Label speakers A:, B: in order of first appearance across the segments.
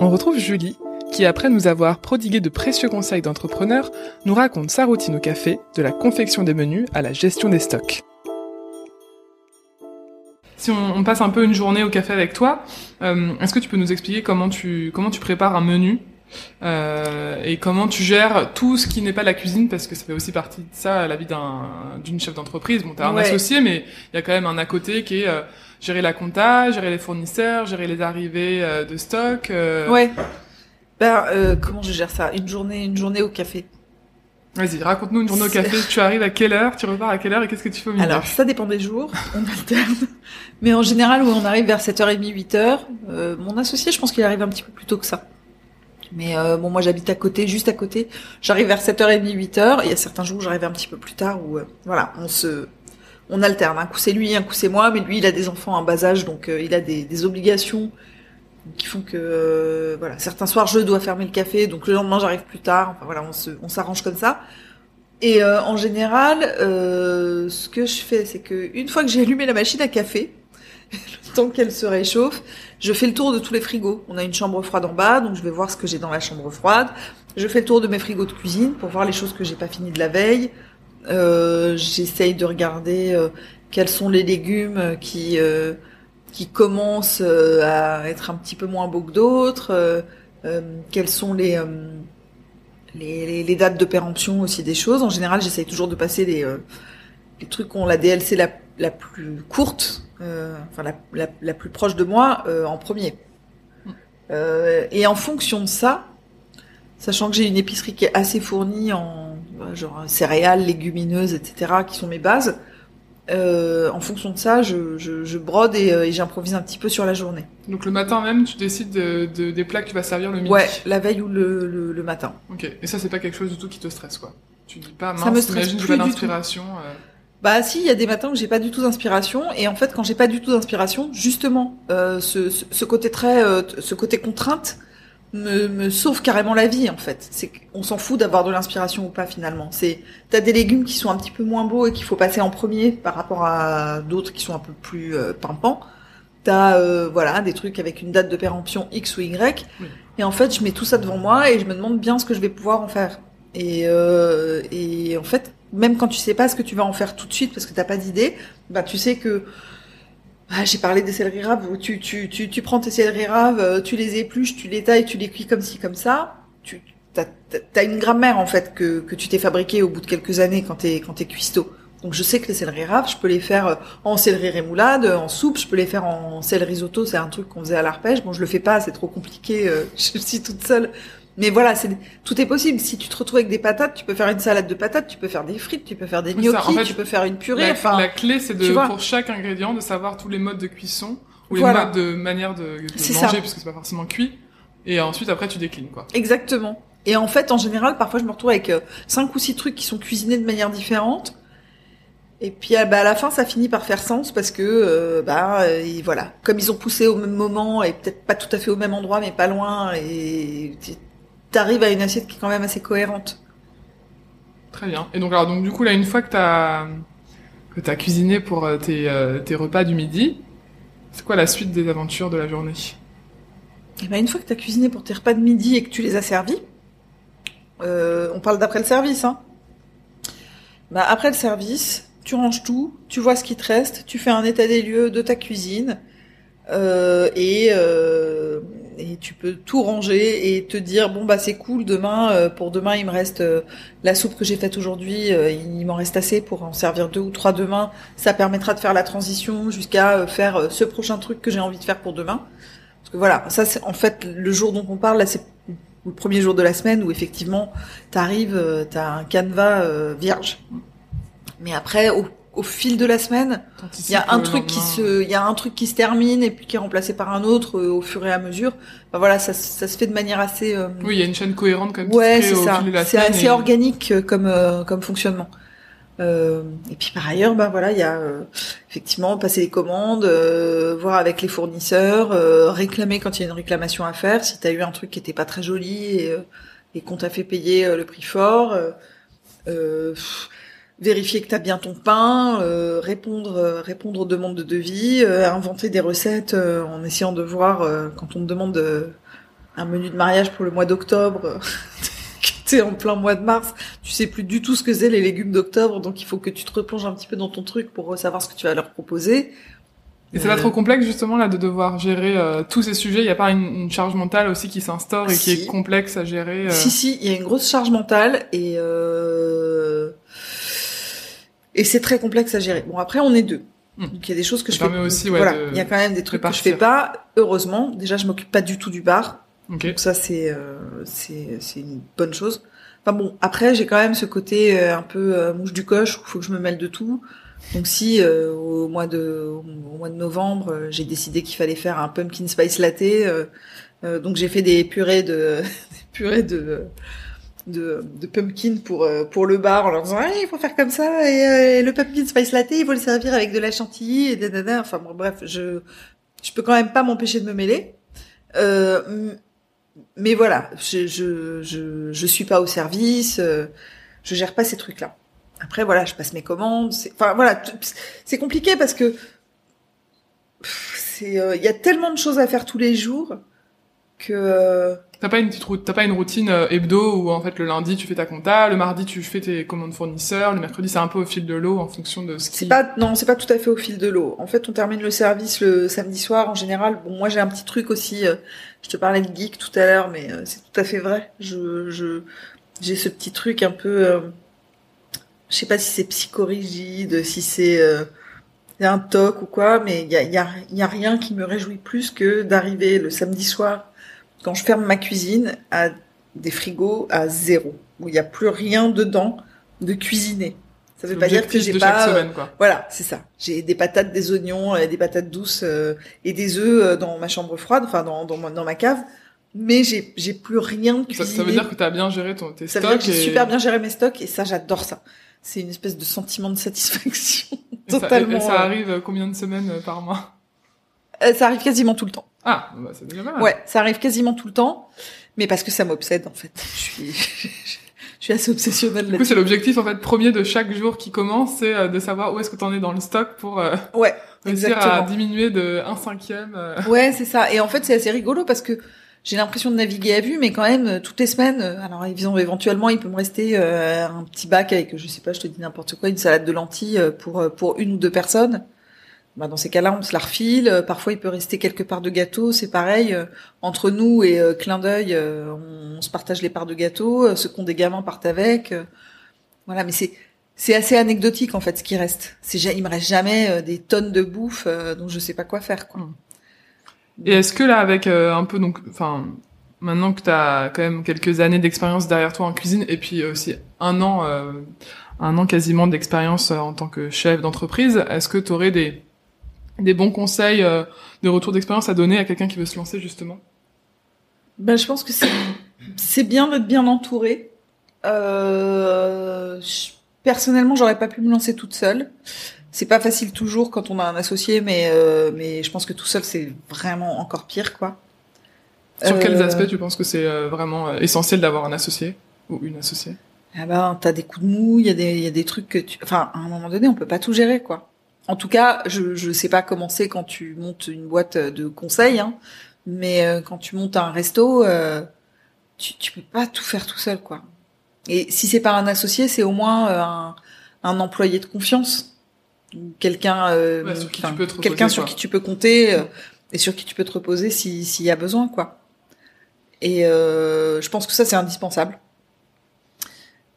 A: On retrouve Julie, qui après nous avoir prodigué de précieux conseils d'entrepreneur, nous raconte sa routine au café, de la confection des menus à la gestion des stocks. Si on, passe un peu une journée au café avec toi, euh, est-ce que tu peux nous expliquer comment tu comment tu prépares un menu? Euh, et comment tu gères tout ce qui n'est pas la cuisine parce que ça fait aussi partie de ça la vie d'une chef d'entreprise. Bon, t'as un associé, mais il y a quand même un à côté qui est euh, gérer la compta, gérer les fournisseurs, gérer les arrivées de stock.
B: Ouais. Ben comment je gère ça? Une journée, une journée au café.
A: Vas-y, raconte-nous une journée au café. tu arrives à quelle heure? Tu repars à quelle heure Et qu'est-ce que tu fais au milieu?
B: Alors, ça dépend des jours. On alterne. Mais en général, où on arrive vers 7h30, 8h. Euh, mon associé, je pense qu'il arrive un petit peu plus tôt que ça. Mais euh, bon, moi, j'habite à côté, juste à côté. J'arrive vers 7h30, 8h. Il y a certains jours où j'arrive un petit peu plus tard où, euh, voilà, on se, on alterne. Un coup c'est lui, un coup c'est moi. Mais lui, il a des enfants en bas âge, donc il a des, des obligations qui font que euh, voilà certains soirs je dois fermer le café donc le lendemain j'arrive plus tard enfin voilà on se on s'arrange comme ça et euh, en général euh, ce que je fais c'est que une fois que j'ai allumé la machine à café le temps qu'elle se réchauffe je fais le tour de tous les frigos. On a une chambre froide en bas donc je vais voir ce que j'ai dans la chambre froide. Je fais le tour de mes frigos de cuisine pour voir les choses que j'ai pas fini de la veille. J'essaye de regarder quels sont les légumes qui qui commencent euh, à être un petit peu moins beaux que d'autres. Euh, euh, Quelles sont les, les, les, dates de péremption aussi des choses. En général, j'essaye toujours de passer les, les trucs qui ont la DLC la, la plus courte, enfin la, la, la, plus proche de moi, en premier. et en fonction de ça, sachant que j'ai une épicerie qui est assez fournie en genre céréales, légumineuses, etc., qui sont mes bases, euh, en fonction de ça, je, je, je brode et, euh, et j'improvise un petit peu sur la journée.
A: Donc le matin même, tu décides de, de, des plats que tu vas servir le midi
B: Ouais, la veille ou le, le, le, matin.
A: Ok, et ça c'est pas quelque chose du tout qui te stresse quoi? Tu dis pas, mince, ça me stresse plus pas d'inspiration euh...
B: Bah si, il y a des matins où j'ai pas du tout d'inspiration et en fait quand j'ai pas du tout d'inspiration, justement, euh, ce, ce, ce, côté très, euh, ce côté contrainte, me, me, sauve carrément la vie en fait. C'est qu'on s'en fout d'avoir de l'inspiration ou pas finalement. C'est t'as des légumes qui sont un petit peu moins beaux et qu'il faut passer en premier par rapport à d'autres qui sont un peu plus euh, pimpants. T'as euh, voilà des trucs avec une date de péremption X ou Y. Et en fait, je mets tout ça devant moi et je me demande bien ce que je vais pouvoir en faire. Et, euh, et en fait, même quand tu sais pas ce que tu vas en faire tout de suite parce que t'as pas d'idée, bah tu sais que ah, j'ai parlé des céleris raves. Tu, tu, tu, tu prends tes céleris raves, euh, tu les épluches, tu les tailles, tu les cuis comme ci, comme ça. Tu as, as une grammaire en fait que, que tu t'es fabriqué au bout de quelques années quand t'es quand t'es cuistot. Donc je sais que les céleris raves, je peux les faire euh, en céleri rémoulade, en soupe, je peux les faire en céleri risotto, c'est un truc qu'on faisait à l'arpège. Bon, je le fais pas, c'est trop compliqué, euh, je suis toute seule. Mais voilà, c'est tout est possible. Si tu te retrouves avec des patates, tu peux faire une salade de patates, tu peux faire des frites, tu peux faire des gnocchis, tu peux faire une purée.
A: La,
B: enfin,
A: la clé, c'est de pour chaque ingrédient de savoir tous les modes de cuisson ou les modes de manière de, de manger, puisque c'est pas forcément cuit. Et ensuite, après, tu déclines, quoi.
B: Exactement. Et en fait, en général, parfois, je me retrouve avec euh, cinq ou six trucs qui sont cuisinés de manière différente. Et puis ah, bah, à la fin, ça finit par faire sens parce que euh, bah et voilà, comme ils ont poussé au même moment et peut-être pas tout à fait au même endroit, mais pas loin, et t'arrives à une assiette qui est quand même assez cohérente.
A: Très bien. Et donc, alors, donc du coup, là, une fois que t'as que t'as cuisiné pour euh, tes, euh, tes repas du midi, c'est quoi la suite des aventures de la journée?
B: Eh ben, une fois que t'as cuisiné pour tes repas de midi et que tu les as servis, euh, on parle d'après le service, hein. Bah, après le service, tu ranges tout, tu vois ce qui te reste, tu fais un état des lieux de ta cuisine, euh, et, et tu peux tout ranger et te dire bon bah c'est cool demain euh, pour demain il me reste euh, la soupe que j'ai faite aujourd'hui euh, il m'en reste assez pour en servir deux ou trois demain. Ça permettra de faire la transition jusqu'à faire ce prochain truc que j'ai envie de faire pour demain. Parce que voilà ça c'est en fait le jour dont on parle là c'est le premier jour de la semaine où effectivement t'arrives t'as un canevas vierge. Mais après au au fil de la semaine, il y a un truc qui se, il y a un truc qui se termine et puis qui est remplacé par un autre euh, au fur et à mesure. Bah voilà, ça, ça se fait de manière assez. Euh,
A: oui, il y a une chaîne cohérente comme
B: ouais, c'est ça. C'est assez organique euh, comme comme fonctionnement. et puis par ailleurs, bah voilà, il y a effectivement passer les commandes, voir avec les fournisseurs, réclamer quand il y a une réclamation à faire. Si tu as eu un truc qui était pas très joli et, et qu'on t'a fait payer le prix fort. Euh, vérifier que tu as bien ton pain, euh, répondre euh, répondre aux demandes de devis, euh, inventer des recettes en essayant de voir quand on te demande un menu de mariage pour le mois d'octobre. T'es en plein mois de mars, tu sais plus du tout ce que c'est les légumes d'octobre, donc il faut que tu te replonges un petit peu dans ton truc pour savoir ce que tu vas leur proposer.
A: Et c'est pas trop complexe justement là de devoir gérer euh, tous ces sujets? Il n'y a pas une, une, charge mentale aussi qui s'instaure et qui est complexe à gérer. Euh...
B: Si si, il y a une grosse charge mentale et euh... et c'est très complexe à gérer. Bon après on est deux, mmh. donc il y a des choses que
A: Ça
B: je
A: fais. aussi
B: ouais, voilà, il y a quand même des trucs que je fais pas. Heureusement, déjà je m'occupe pas du tout du bar,
A: okay.
B: donc ça c'est euh, c'est c'est une bonne chose. Enfin bon, après j'ai quand même ce côté euh, un peu mouche du coche où il faut que je me mêle de tout. Donc si euh, au mois de au mois de novembre, euh, j'ai décidé qu'il fallait faire un pumpkin spice latte, euh, euh donc j'ai fait des purées de des purées de de, de pumpkin pour pour le bar en leur disant ah, il faut faire comme ça et, le pumpkin spice latte il faut le servir avec de la chantilly et dadada. enfin bon bref je je peux quand même pas m'empêcher de me mêler mais voilà je, je je je suis pas au service je gère pas ces trucs là après, voilà, je passe mes commandes. Enfin, voilà, c'est compliqué parce que c'est, il euh, y a tellement de choses à faire tous les jours que. Euh,
A: t'as pas une petite route, t'as pas une routine euh, hebdo où en fait le lundi tu fais ta compta, le mardi tu fais tes commandes fournisseurs, le mercredi c'est un peu au fil de l'eau en fonction de ce qui.
B: C'est pas, non, c'est pas tout à fait au fil de l'eau. En fait, on termine le service le samedi soir en général. Bon, moi j'ai un petit truc aussi. je te parlais de geek tout à l'heure, mais c'est tout à fait vrai. Je, je, j'ai ce petit truc un peu je sais pas si c'est psychorigide, si c'est euh, un toc ou quoi, mais il y a, y, a, y a rien qui me réjouit plus que d'arriver le samedi soir quand je ferme ma cuisine à des frigos à zéro, où il n'y a plus rien dedans de cuisiner. Ça veut pas dire que j'ai pas.
A: Semaine, quoi.
B: Voilà, c'est ça. J'ai des patates, des oignons, des patates douces euh, et des œufs euh, dans ma chambre froide, enfin dans, dans, dans ma cave. Mais j'ai j'ai plus rien de cuisiné.
A: Ça, ça veut dire que tu as bien géré ton, tes
B: ça
A: stocks.
B: Ça veut dire que j'ai
A: et...
B: super bien géré mes stocks et ça j'adore ça c'est une espèce de sentiment de satisfaction totalement.
A: Ça, et ça arrive combien de semaines euh, par mois?
B: Euh, Ça arrive quasiment tout le temps.
A: Ah, bah c'est déjà mal.
B: Ouais, ça arrive quasiment tout le temps, mais parce que ça m'obsède en fait. Je suis, je suis assez obsessionnelle.
A: Du coup, c'est l'objectif en fait premier de chaque jour qui commence, c'est euh, de savoir où est-ce que tu en es dans le stock pour euh,
B: ouais,
A: réussir
B: exactement.
A: à diminuer de un cinquième. Euh...
B: Ouais, c'est ça. Et en fait, c'est assez rigolo parce que j'ai l'impression de naviguer à vue, mais quand même toutes les semaines. Alors éventuellement, il peut me rester euh, un petit bac avec, je sais pas, je te dis n'importe quoi, une salade de lentilles pour pour une ou deux personnes. Bah, dans ces cas-là, on se la refile. Parfois, il peut rester quelques parts de gâteau. C'est pareil entre nous et euh, clin d'œil, on, on, se partage les parts de gâteau. Ceux qui ont des gamins partent avec. voilà, mais c'est c'est assez anecdotique en fait ce qui reste. C'est il me reste jamais des tonnes de bouffe dont je sais pas quoi faire quoi.
A: Mmh. Et est-ce que là, avec euh, un peu donc, enfin, maintenant que tu as quand même quelques années d'expérience derrière toi en cuisine, et puis aussi un an, euh, un an quasiment d'expérience en tant que chef d'entreprise, est-ce que tu aurais des des bons conseils, euh, des retours d'expérience à donner à quelqu'un qui veut se lancer justement?
B: Ben, je pense que c'est c'est bien d'être bien entouré. Euh, je, personnellement, j'aurais pas pu me lancer toute seule c'est pas facile toujours quand on a un associé, mais euh, mais je pense que tout seul c'est vraiment encore pire quoi.
A: Sur euh... quels aspects tu penses que c'est vraiment essentiel d'avoir un associé ou une associée?
B: Ah ben t'as des coups de mou, il y a des il y a des trucs que tu, enfin à un moment donné on peut pas tout gérer quoi. En tout cas, je je sais pas comment c'est quand tu montes une boîte de conseils, hein, mais euh, quand tu montes un resto, euh, tu tu peux pas tout faire tout seul quoi. Et si c'est pas un associé, c'est au moins euh, un un employé de confiance. Quelqu'un euh,
A: ouais, sur qui tu peux te reposer,
B: quelqu'un sur qui tu peux compter euh, et sur qui tu peux te reposer si s'il y a besoin quoi. Et euh, je pense que ça c'est indispensable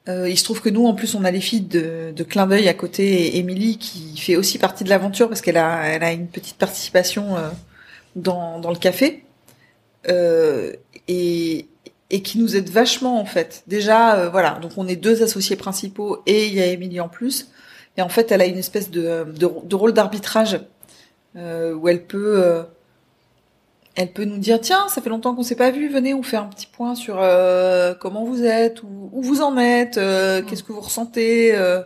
B: euh, il se trouve que nous en plus on a les filles de, clin d'œil à côté et qui fait aussi partie de l'aventure parce qu'elle a une petite participation euh, dans le café. Euh, et qui nous aide vachement en fait. Déjà voilà. Donc on est deux associés principaux et il y a Émilie en plus. Et en fait, elle a une espèce de, rôle d'arbitrage où elle peut, elle peut nous dire tiens, ça fait longtemps qu'on s'est pas vu, venez, on fait un petit point sur euh, comment vous êtes, où, où vous en êtes, euh, qu'est-ce que vous ressentez, euh,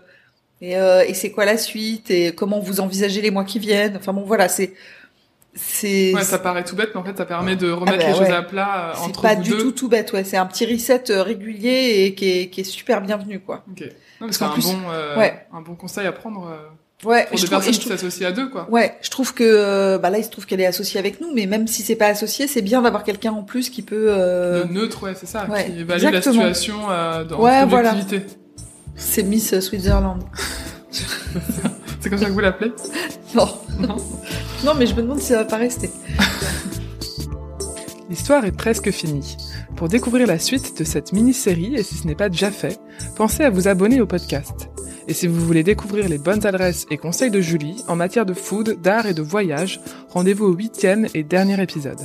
B: et, et c'est quoi la suite, et comment vous envisagez les mois qui viennent. Enfin bon, voilà, c'est c'est
A: Ouais, ça paraît tout bête, mais en fait, ça permet de remettre
B: bah
A: les
B: ouais.
A: choses à plat euh,
B: c'est
A: entre
B: pas
A: vous
B: du
A: deux.
B: tout tout bête, ouais. C'est un petit reset régulier et qui est, qui est super bienvenu, quoi.
A: Ok. Non, mais
B: Parce
A: c'est un
B: plus-
A: bon,
B: ouais.
A: un bon conseil à prendre.
B: Ouais,
A: pour
B: je
A: des
B: trouve,
A: personnes
B: je
A: qui
B: trouve-
A: s'associent à deux, quoi.
B: ouais, je trouve que euh, bah là, il se trouve qu'elle est associée avec nous, mais même si c'est pas associé, c'est bien d'avoir quelqu'un en plus qui peut. euh,
A: Le neutre, ouais, c'est ça,
B: ouais,
A: qui évalue la situation euh, dans
B: Ouais, voilà. C'est Miss Switzerland.
A: C'est comme ça que vous l'appelez?
B: Non.
A: Non.
B: non, mais je me demande si ça va pas rester.
A: L'histoire est presque finie. Pour découvrir la suite de cette mini-série, et si ce n'est pas déjà fait, pensez à vous abonner au podcast. Et si vous voulez découvrir les bonnes adresses et conseils de Julie en matière de food, d'art et de voyage, rendez-vous au huitième et dernier épisode.